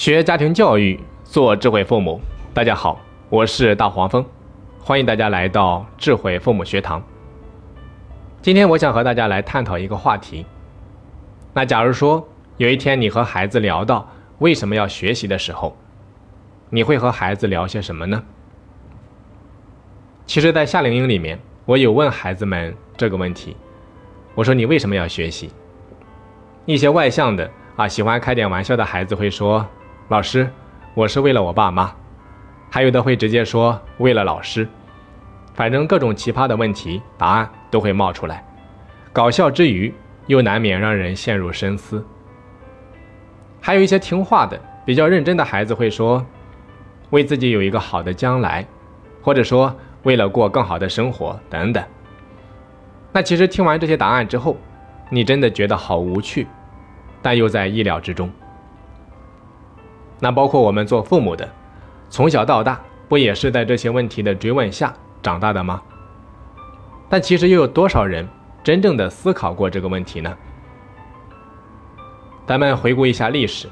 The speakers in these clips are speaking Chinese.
学家庭教育，做智慧父母。大家好，我是大黄蜂，欢迎大家来到智慧父母学堂。今天我想和大家来探讨一个话题。那假如说有一天你和孩子聊到为什么要学习的时候，你会和孩子聊些什么呢？其实，在夏令营里面，我有问孩子们这个问题。我说：“你为什么要学习？”一些外向的啊，喜欢开点玩笑的孩子会说。老师，我是为了我爸妈，还有的会直接说为了老师，反正各种奇葩的问题答案都会冒出来，搞笑之余又难免让人陷入深思。还有一些听话的、比较认真的孩子会说，为自己有一个好的将来，或者说为了过更好的生活等等。那其实听完这些答案之后，你真的觉得好无趣，但又在意料之中。那包括我们做父母的，从小到大不也是在这些问题的追问下长大的吗？但其实又有多少人真正的思考过这个问题呢？咱们回顾一下历史，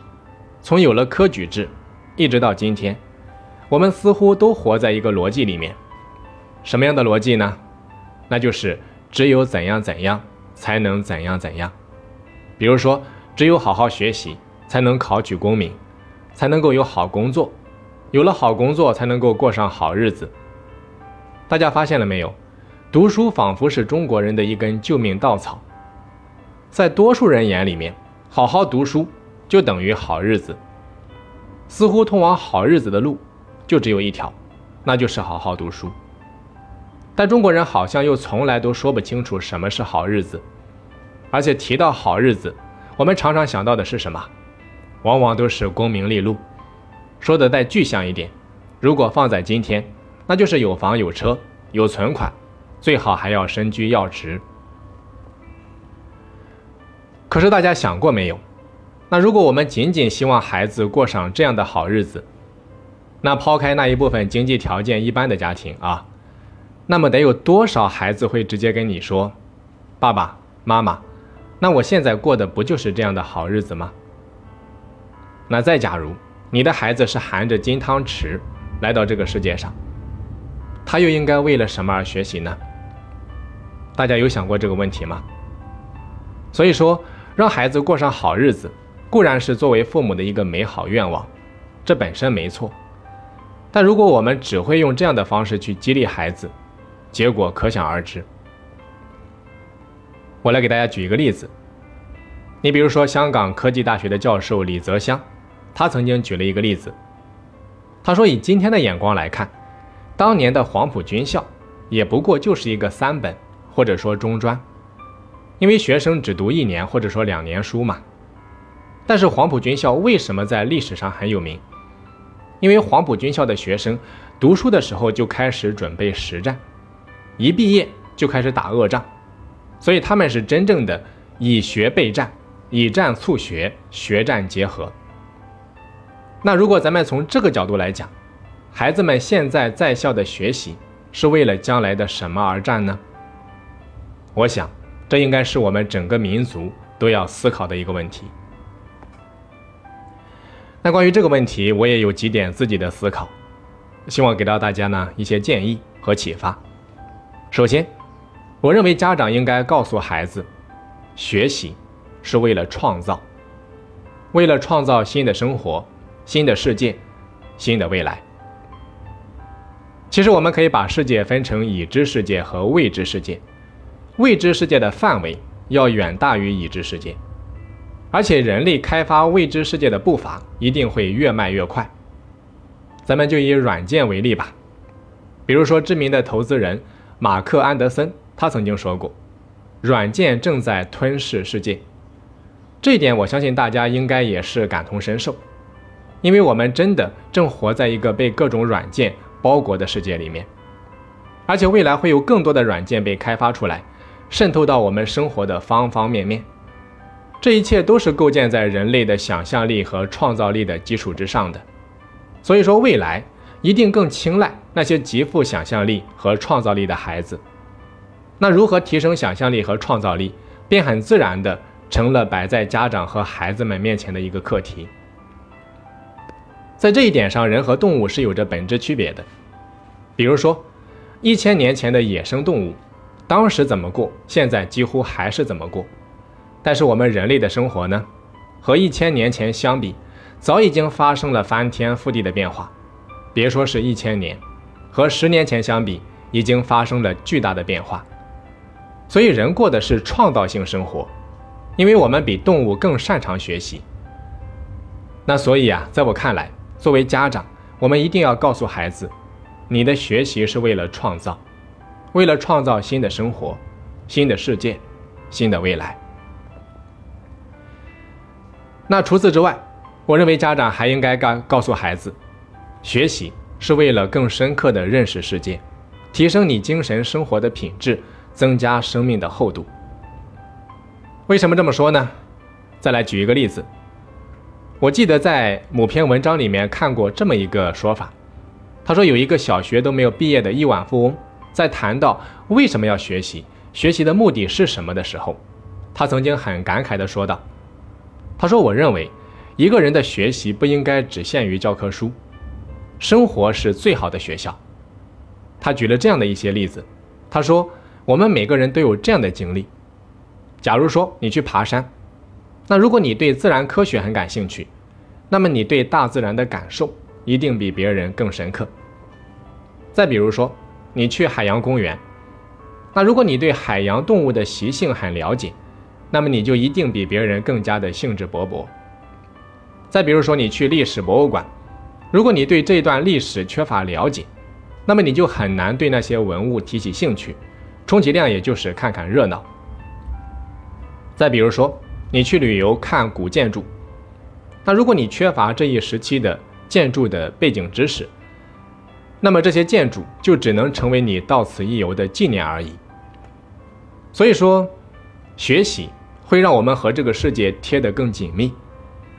从有了科举制，一直到今天，我们似乎都活在一个逻辑里面。什么样的逻辑呢？那就是只有怎样怎样才能怎样怎样。比如说，只有好好学习才能考取功名。才能够有好工作，有了好工作才能够过上好日子。大家发现了没有？读书仿佛是中国人的一根救命稻草。在多数人眼里面，好好读书就等于好日子。似乎通往好日子的路就只有一条，那就是好好读书。但中国人好像又从来都说不清楚什么是好日子，而且提到好日子，我们常常想到的是什么？往往都是功名利禄，说的再具象一点，如果放在今天，那就是有房有车有存款，最好还要身居要职。可是大家想过没有？那如果我们仅仅希望孩子过上这样的好日子，那抛开那一部分经济条件一般的家庭啊，那么得有多少孩子会直接跟你说：“爸爸妈妈，那我现在过的不就是这样的好日子吗？”那再假如你的孩子是含着金汤匙来到这个世界上，他又应该为了什么而学习呢？大家有想过这个问题吗？所以说，让孩子过上好日子，固然是作为父母的一个美好愿望，这本身没错。但如果我们只会用这样的方式去激励孩子，结果可想而知。我来给大家举一个例子，你比如说香港科技大学的教授李泽湘。他曾经举了一个例子，他说：“以今天的眼光来看，当年的黄埔军校也不过就是一个三本或者说中专，因为学生只读一年或者说两年书嘛。但是黄埔军校为什么在历史上很有名？因为黄埔军校的学生读书的时候就开始准备实战，一毕业就开始打恶仗，所以他们是真正的以学备战，以战促学，学战结合。”那如果咱们从这个角度来讲，孩子们现在在校的学习是为了将来的什么而战呢？我想，这应该是我们整个民族都要思考的一个问题。那关于这个问题，我也有几点自己的思考，希望给到大家呢一些建议和启发。首先，我认为家长应该告诉孩子，学习是为了创造，为了创造新的生活。新的世界，新的未来。其实我们可以把世界分成已知世界和未知世界，未知世界的范围要远大于已知世界，而且人类开发未知世界的步伐一定会越迈越快。咱们就以软件为例吧，比如说知名的投资人马克·安德森，他曾经说过，软件正在吞噬世界。这一点我相信大家应该也是感同身受。因为我们真的正活在一个被各种软件包裹的世界里面，而且未来会有更多的软件被开发出来，渗透到我们生活的方方面面。这一切都是构建在人类的想象力和创造力的基础之上的。所以说，未来一定更青睐那些极富想象力和创造力的孩子。那如何提升想象力和创造力，便很自然的成了摆在家长和孩子们面前的一个课题。在这一点上，人和动物是有着本质区别的。比如说，一千年前的野生动物，当时怎么过，现在几乎还是怎么过。但是我们人类的生活呢，和一千年前相比，早已经发生了翻天覆地的变化。别说是一千年，和十年前相比，已经发生了巨大的变化。所以，人过的是创造性生活，因为我们比动物更擅长学习。那所以啊，在我看来，作为家长，我们一定要告诉孩子。你的学习是为了创造，为了创造新的生活、新的世界、新的未来。那除此之外，我认为家长还应该告告诉孩子，学习是为了更深刻的认识世界，提升你精神生活的品质，增加生命的厚度。为什么这么说呢？再来举一个例子，我记得在某篇文章里面看过这么一个说法。他说：“有一个小学都没有毕业的亿万富翁，在谈到为什么要学习、学习的目的是什么的时候，他曾经很感慨地说道：‘他说，我认为一个人的学习不应该只限于教科书，生活是最好的学校。’他举了这样的一些例子。他说：‘我们每个人都有这样的经历。假如说你去爬山，那如果你对自然科学很感兴趣，那么你对大自然的感受一定比别人更深刻。’再比如说，你去海洋公园，那如果你对海洋动物的习性很了解，那么你就一定比别人更加的兴致勃勃。再比如说，你去历史博物馆，如果你对这段历史缺乏了解，那么你就很难对那些文物提起兴趣，充其量也就是看看热闹。再比如说，你去旅游看古建筑，那如果你缺乏这一时期的建筑的背景知识，那么这些建筑就只能成为你到此一游的纪念而已。所以说，学习会让我们和这个世界贴得更紧密，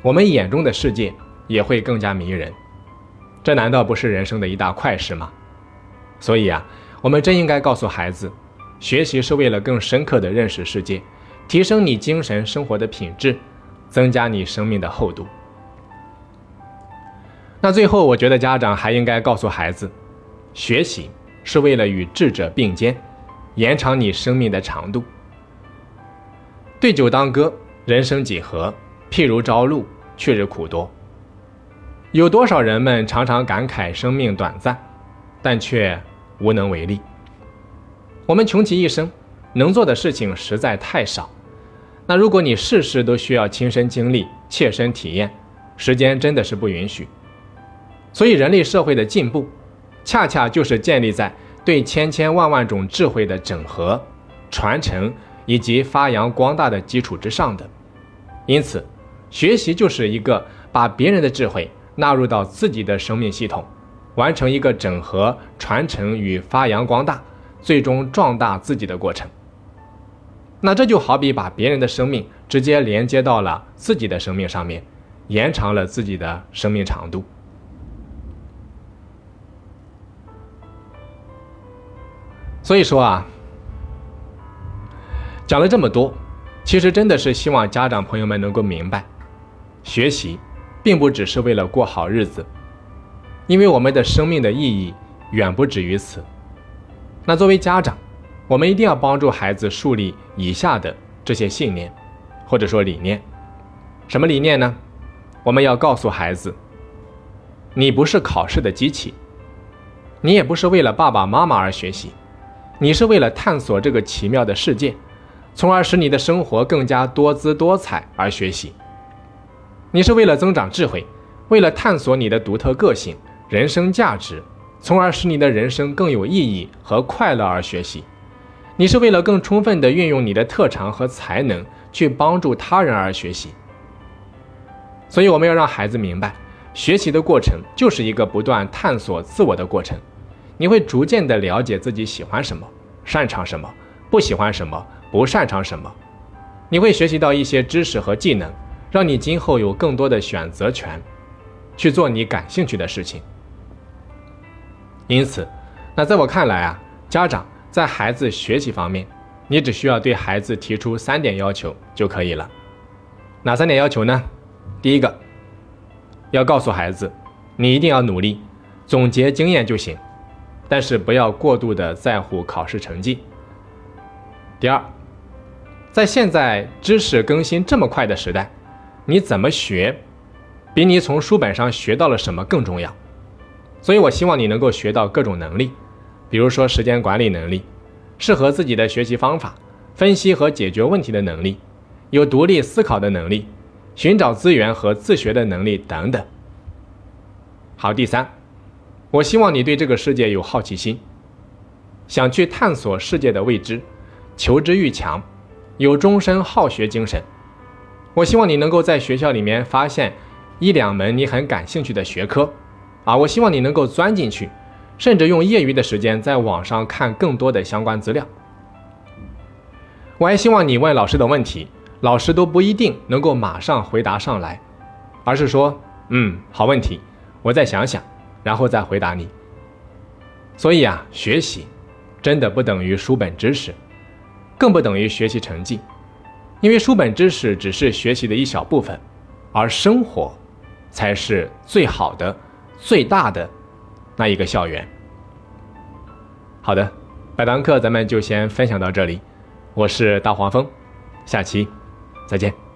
我们眼中的世界也会更加迷人。这难道不是人生的一大快事吗？所以啊，我们真应该告诉孩子，学习是为了更深刻地认识世界，提升你精神生活的品质，增加你生命的厚度。那最后，我觉得家长还应该告诉孩子，学习是为了与智者并肩，延长你生命的长度。对酒当歌，人生几何？譬如朝露，去日苦多。有多少人们常常感慨生命短暂，但却无能为力。我们穷其一生，能做的事情实在太少。那如果你事事都需要亲身经历、切身体验，时间真的是不允许。所以，人类社会的进步，恰恰就是建立在对千千万万种智慧的整合、传承以及发扬光大的基础之上的。因此，学习就是一个把别人的智慧纳入到自己的生命系统，完成一个整合、传承与发扬光大，最终壮大自己的过程。那这就好比把别人的生命直接连接到了自己的生命上面，延长了自己的生命长度。所以说啊，讲了这么多，其实真的是希望家长朋友们能够明白，学习并不只是为了过好日子，因为我们的生命的意义远不止于此。那作为家长，我们一定要帮助孩子树立以下的这些信念，或者说理念。什么理念呢？我们要告诉孩子，你不是考试的机器，你也不是为了爸爸妈妈而学习。你是为了探索这个奇妙的世界，从而使你的生活更加多姿多彩而学习。你是为了增长智慧，为了探索你的独特个性、人生价值，从而使你的人生更有意义和快乐而学习。你是为了更充分地运用你的特长和才能去帮助他人而学习。所以，我们要让孩子明白，学习的过程就是一个不断探索自我的过程。你会逐渐的了解自己喜欢什么，擅长什么，不喜欢什么，不擅长什么。你会学习到一些知识和技能，让你今后有更多的选择权，去做你感兴趣的事情。因此，那在我看来啊，家长在孩子学习方面，你只需要对孩子提出三点要求就可以了。哪三点要求呢？第一个，要告诉孩子，你一定要努力，总结经验就行，但是不要过度的在乎考试成绩。第二，在现在知识更新这么快的时代，你怎么学，比你从书本上学到了什么更重要。所以我希望你能够学到各种能力，比如说时间管理能力，适合自己的学习方法，分析和解决问题的能力，有独立思考的能力，寻找资源和自学的能力等等。好，第三，我希望你对这个世界有好奇心，想去探索世界的未知，求知欲强，有终身好学精神。我希望你能够在学校里面发现一两门你很感兴趣的学科。啊，我希望你能够钻进去，甚至用业余的时间在网上看更多的相关资料。我还希望你问老师的问题，老师都不一定能够马上回答上来，而是说，嗯，好问题，我再想想，然后再回答你。所以啊，学习真的不等于书本知识，更不等于学习成绩，因为书本知识只是学习的一小部分，而生活才是最好的。最大的那一个校园。好的，本堂课咱们就先分享到这里，我是大黄蜂，下期再见。